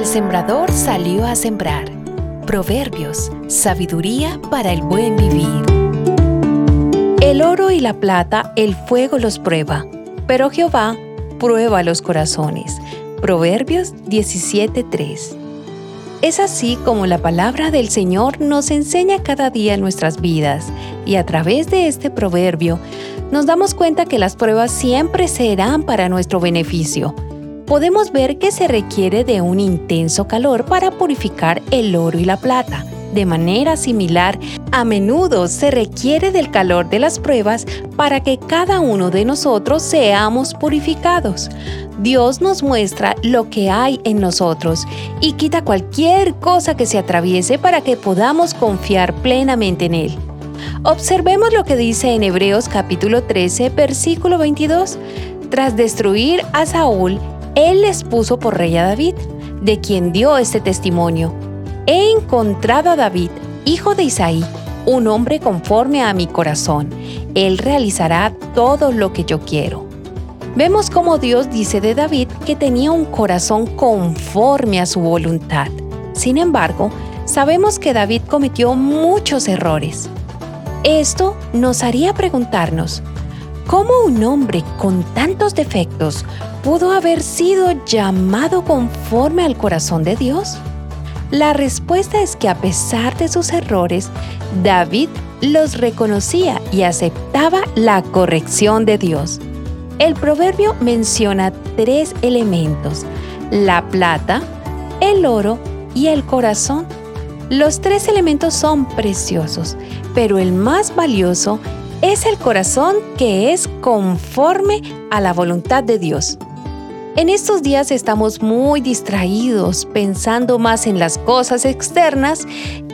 sembrador salió a sembrar. Proverbios, sabiduría para el buen vivir. El oro y la plata el fuego los prueba, pero Jehová prueba los corazones. Proverbios 17:3. Es así como la palabra del Señor nos enseña cada día en nuestras vidas y a través de este proverbio nos damos cuenta que las pruebas siempre serán para nuestro beneficio. Podemos ver que se requiere de un intenso calor para purificar el oro y la plata. De manera similar, a menudo se requiere del calor de las pruebas para que cada uno de nosotros seamos purificados. Dios nos muestra lo que hay en nosotros y quita cualquier cosa que se atraviese para que podamos confiar plenamente en Él. Observemos lo que dice en Hebreos capítulo 13, versículo 22. Tras destruir a Saúl, Él les puso por rey a David, de quien dio este testimonio. He encontrado a David, hijo de Isaí, un hombre conforme a mi corazón. Él realizará todo lo que yo quiero. Vemos cómo Dios dice de David que tenía un corazón conforme a su voluntad. Sin embargo, sabemos que David cometió muchos errores. Esto nos haría preguntarnos, ¿cómo un hombre con tantos defectos pudo haber sido llamado conforme al corazón de Dios? La respuesta es que a pesar de sus errores, David los reconocía y aceptaba la corrección de Dios. El proverbio menciona tres elementos, la plata, el oro y el corazón. Los tres elementos son preciosos, pero el más valioso es el corazón que es conforme a la voluntad de Dios. En estos días estamos muy distraídos pensando más en las cosas externas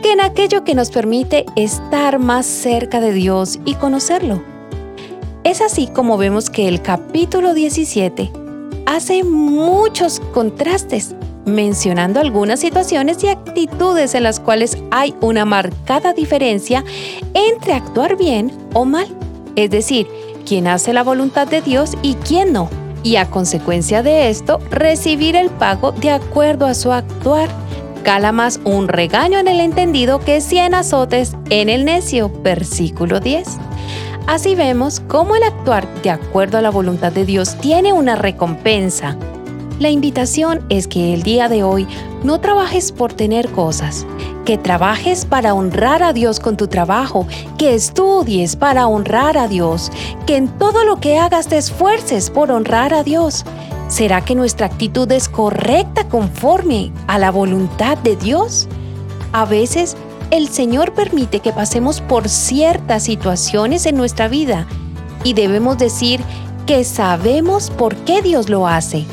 que en aquello que nos permite estar más cerca de Dios y conocerlo. Es así como vemos que el capítulo 17 hace muchos contrastes, mencionando algunas situaciones y actitudes en las cuales hay una marcada diferencia entre actuar bien o mal, es decir, quién hace la voluntad de Dios y quién no, y a consecuencia de esto, recibir el pago de acuerdo a su actuar. Cala más un regaño en el entendido que cien azotes en el necio, versículo 10. Así vemos cómo el actuar de acuerdo a la voluntad de Dios tiene una recompensa. La invitación es que el día de hoy no trabajes por tener cosas, que trabajes para honrar a Dios con tu trabajo, que estudies para honrar a Dios, que en todo lo que hagas te esfuerces por honrar a Dios. ¿Será que nuestra actitud es correcta conforme a la voluntad de Dios? A veces el Señor permite que pasemos por ciertas situaciones en nuestra vida y debemos decir que sabemos por qué Dios lo hace.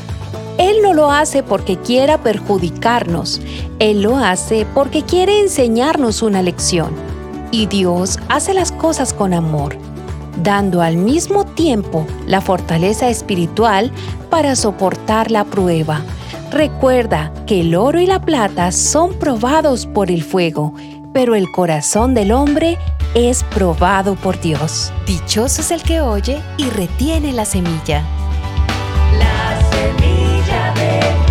Él no lo hace porque quiera perjudicarnos, Él lo hace porque quiere enseñarnos una lección. Y Dios hace las cosas con amor, dando al mismo tiempo la fortaleza espiritual para soportar la prueba. Recuerda que el oro y la plata son probados por el fuego pero el corazón del hombre es probado por Dios. Dichoso es el que oye y retiene la semilla it.